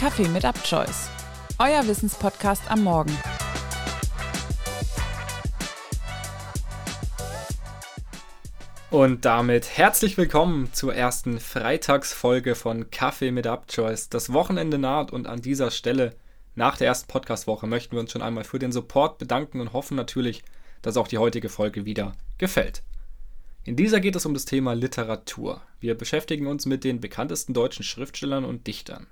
Kaffee mit Upchoice, euer Wissenspodcast am Morgen. Und damit herzlich willkommen zur ersten Freitagsfolge von Kaffee mit Upchoice. Das Wochenende naht und an dieser Stelle, nach der ersten Podcastwoche, möchten wir uns schon einmal für den Support bedanken und hoffen natürlich, dass auch die heutige Folge wieder gefällt. In dieser geht es um das Thema Literatur. Wir beschäftigen uns mit den bekanntesten deutschen Schriftstellern und Dichtern.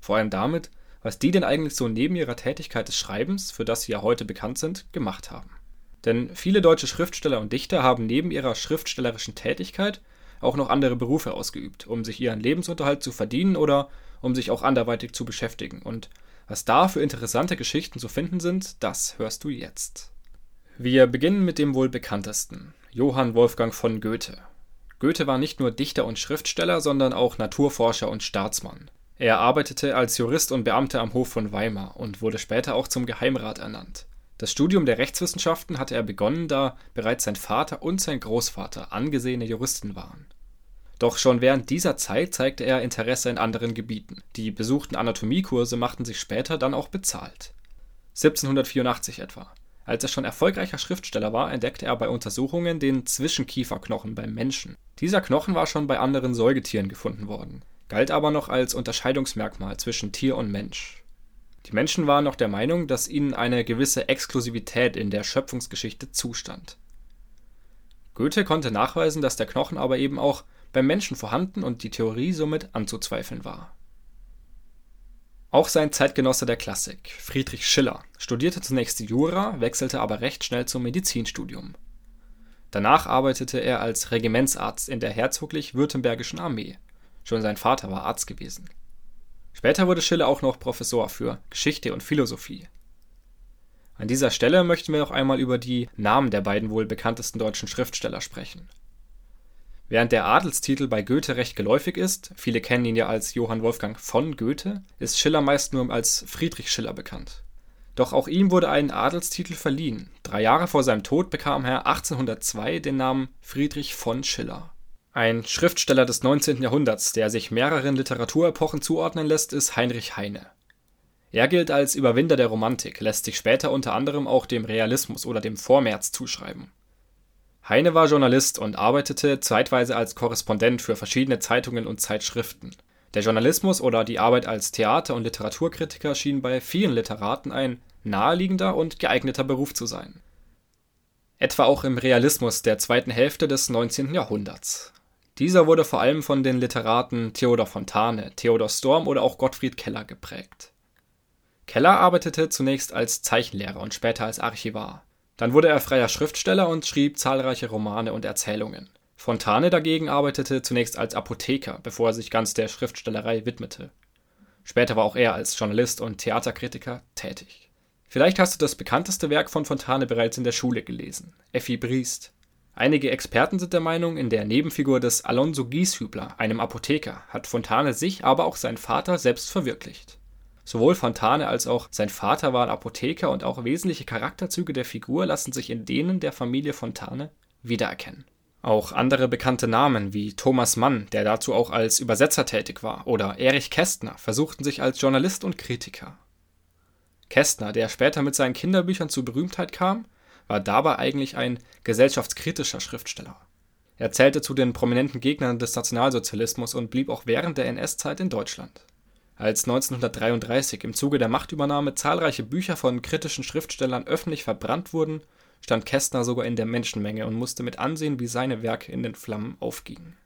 Vor allem damit, was die denn eigentlich so neben ihrer Tätigkeit des Schreibens, für das sie ja heute bekannt sind, gemacht haben. Denn viele deutsche Schriftsteller und Dichter haben neben ihrer schriftstellerischen Tätigkeit auch noch andere Berufe ausgeübt, um sich ihren Lebensunterhalt zu verdienen oder um sich auch anderweitig zu beschäftigen. Und was da für interessante Geschichten zu finden sind, das hörst du jetzt. Wir beginnen mit dem wohl bekanntesten, Johann Wolfgang von Goethe. Goethe war nicht nur Dichter und Schriftsteller, sondern auch Naturforscher und Staatsmann. Er arbeitete als Jurist und Beamter am Hof von Weimar und wurde später auch zum Geheimrat ernannt. Das Studium der Rechtswissenschaften hatte er begonnen, da bereits sein Vater und sein Großvater angesehene Juristen waren. Doch schon während dieser Zeit zeigte er Interesse in anderen Gebieten. Die besuchten Anatomiekurse machten sich später dann auch bezahlt. 1784 etwa. Als er schon erfolgreicher Schriftsteller war, entdeckte er bei Untersuchungen den Zwischenkieferknochen beim Menschen. Dieser Knochen war schon bei anderen Säugetieren gefunden worden, galt aber noch als Unterscheidungsmerkmal zwischen Tier und Mensch. Die Menschen waren noch der Meinung, dass ihnen eine gewisse Exklusivität in der Schöpfungsgeschichte zustand. Goethe konnte nachweisen, dass der Knochen aber eben auch beim Menschen vorhanden und die Theorie somit anzuzweifeln war. Auch sein Zeitgenosse der Klassik, Friedrich Schiller, studierte zunächst Jura, wechselte aber recht schnell zum Medizinstudium. Danach arbeitete er als Regimentsarzt in der herzoglich-württembergischen Armee. Schon sein Vater war Arzt gewesen. Später wurde Schiller auch noch Professor für Geschichte und Philosophie. An dieser Stelle möchten wir noch einmal über die Namen der beiden wohl bekanntesten deutschen Schriftsteller sprechen. Während der Adelstitel bei Goethe recht geläufig ist, viele kennen ihn ja als Johann Wolfgang von Goethe, ist Schiller meist nur als Friedrich Schiller bekannt. Doch auch ihm wurde ein Adelstitel verliehen. Drei Jahre vor seinem Tod bekam er 1802 den Namen Friedrich von Schiller ein Schriftsteller des 19. Jahrhunderts, der sich mehreren Literaturepochen zuordnen lässt, ist Heinrich Heine. Er gilt als Überwinder der Romantik, lässt sich später unter anderem auch dem Realismus oder dem Vormärz zuschreiben. Heine war Journalist und arbeitete zeitweise als Korrespondent für verschiedene Zeitungen und Zeitschriften. Der Journalismus oder die Arbeit als Theater- und Literaturkritiker schien bei vielen Literaten ein naheliegender und geeigneter Beruf zu sein. Etwa auch im Realismus der zweiten Hälfte des 19. Jahrhunderts. Dieser wurde vor allem von den Literaten Theodor Fontane, Theodor Storm oder auch Gottfried Keller geprägt. Keller arbeitete zunächst als Zeichenlehrer und später als Archivar. Dann wurde er freier Schriftsteller und schrieb zahlreiche Romane und Erzählungen. Fontane dagegen arbeitete zunächst als Apotheker, bevor er sich ganz der Schriftstellerei widmete. Später war auch er als Journalist und Theaterkritiker tätig. Vielleicht hast du das bekannteste Werk von Fontane bereits in der Schule gelesen, Effi Briest. Einige Experten sind der Meinung, in der Nebenfigur des Alonso Gieshübler, einem Apotheker, hat Fontane sich, aber auch sein Vater selbst verwirklicht. Sowohl Fontane als auch sein Vater waren Apotheker und auch wesentliche Charakterzüge der Figur lassen sich in denen der Familie Fontane wiedererkennen. Auch andere bekannte Namen wie Thomas Mann, der dazu auch als Übersetzer tätig war, oder Erich Kästner versuchten sich als Journalist und Kritiker. Kästner, der später mit seinen Kinderbüchern zu Berühmtheit kam, war dabei eigentlich ein gesellschaftskritischer Schriftsteller. Er zählte zu den prominenten Gegnern des Nationalsozialismus und blieb auch während der NS-Zeit in Deutschland. Als 1933 im Zuge der Machtübernahme zahlreiche Bücher von kritischen Schriftstellern öffentlich verbrannt wurden, stand Kästner sogar in der Menschenmenge und musste mit ansehen, wie seine Werke in den Flammen aufgingen.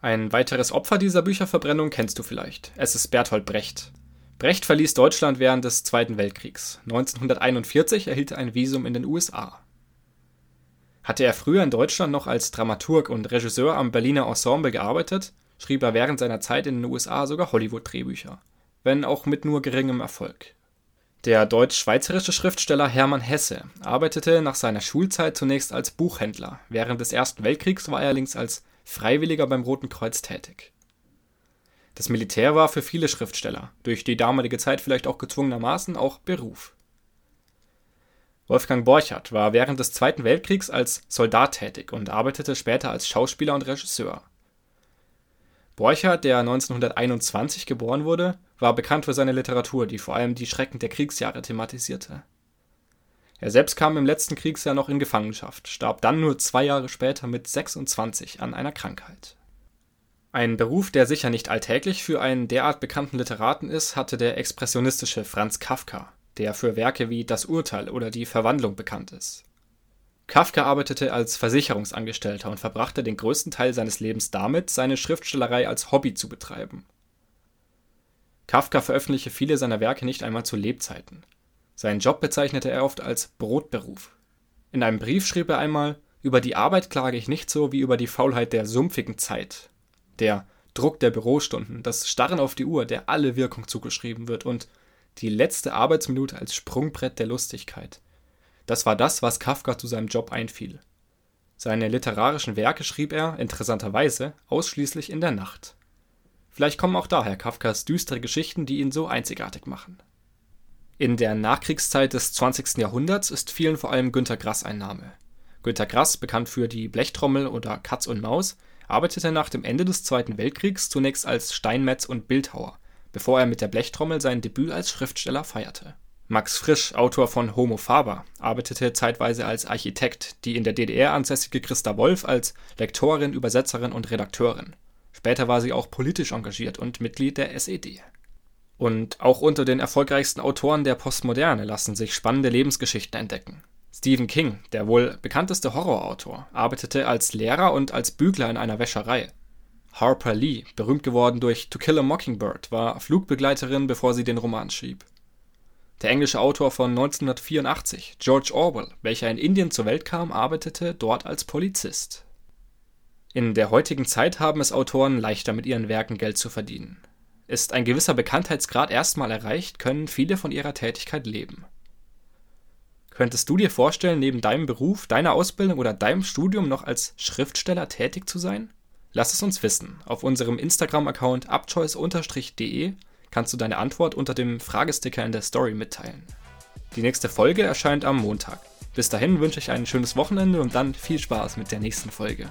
Ein weiteres Opfer dieser Bücherverbrennung kennst du vielleicht. Es ist Bertolt Brecht. Brecht verließ Deutschland während des Zweiten Weltkriegs. 1941 erhielt er ein Visum in den USA. Hatte er früher in Deutschland noch als Dramaturg und Regisseur am Berliner Ensemble gearbeitet, schrieb er während seiner Zeit in den USA sogar Hollywood-Drehbücher, wenn auch mit nur geringem Erfolg. Der deutsch-schweizerische Schriftsteller Hermann Hesse arbeitete nach seiner Schulzeit zunächst als Buchhändler, während des Ersten Weltkriegs war er allerdings als Freiwilliger beim Roten Kreuz tätig. Das Militär war für viele Schriftsteller, durch die damalige Zeit vielleicht auch gezwungenermaßen, auch Beruf. Wolfgang Borchardt war während des Zweiten Weltkriegs als Soldat tätig und arbeitete später als Schauspieler und Regisseur. Borchardt, der 1921 geboren wurde, war bekannt für seine Literatur, die vor allem die Schrecken der Kriegsjahre thematisierte. Er selbst kam im letzten Kriegsjahr noch in Gefangenschaft, starb dann nur zwei Jahre später mit 26 an einer Krankheit. Ein Beruf, der sicher nicht alltäglich für einen derart bekannten Literaten ist, hatte der expressionistische Franz Kafka, der für Werke wie Das Urteil oder Die Verwandlung bekannt ist. Kafka arbeitete als Versicherungsangestellter und verbrachte den größten Teil seines Lebens damit, seine Schriftstellerei als Hobby zu betreiben. Kafka veröffentlichte viele seiner Werke nicht einmal zu Lebzeiten. Seinen Job bezeichnete er oft als Brotberuf. In einem Brief schrieb er einmal: Über die Arbeit klage ich nicht so wie über die Faulheit der sumpfigen Zeit. Der Druck der Bürostunden, das Starren auf die Uhr, der alle Wirkung zugeschrieben wird, und die letzte Arbeitsminute als Sprungbrett der Lustigkeit. Das war das, was Kafka zu seinem Job einfiel. Seine literarischen Werke schrieb er, interessanterweise, ausschließlich in der Nacht. Vielleicht kommen auch daher Kafkas düstere Geschichten, die ihn so einzigartig machen. In der Nachkriegszeit des 20. Jahrhunderts ist vielen vor allem Günter Grass ein Name. Günter Grass, bekannt für die Blechtrommel oder Katz und Maus, arbeitete nach dem Ende des Zweiten Weltkriegs zunächst als Steinmetz und Bildhauer, bevor er mit der Blechtrommel sein Debüt als Schriftsteller feierte. Max Frisch, Autor von Homo Faber, arbeitete zeitweise als Architekt, die in der DDR ansässige Christa Wolf als Lektorin, Übersetzerin und Redakteurin. Später war sie auch politisch engagiert und Mitglied der SED. Und auch unter den erfolgreichsten Autoren der Postmoderne lassen sich spannende Lebensgeschichten entdecken. Stephen King, der wohl bekannteste Horrorautor, arbeitete als Lehrer und als Bügler in einer Wäscherei. Harper Lee, berühmt geworden durch To Kill a Mockingbird, war Flugbegleiterin, bevor sie den Roman schrieb. Der englische Autor von 1984, George Orwell, welcher in Indien zur Welt kam, arbeitete dort als Polizist. In der heutigen Zeit haben es Autoren leichter, mit ihren Werken Geld zu verdienen. Ist ein gewisser Bekanntheitsgrad erstmal erreicht, können viele von ihrer Tätigkeit leben. Könntest du dir vorstellen, neben deinem Beruf, deiner Ausbildung oder deinem Studium noch als Schriftsteller tätig zu sein? Lass es uns wissen. Auf unserem Instagram-Account abchoice-de kannst du deine Antwort unter dem Fragesticker in der Story mitteilen. Die nächste Folge erscheint am Montag. Bis dahin wünsche ich ein schönes Wochenende und dann viel Spaß mit der nächsten Folge.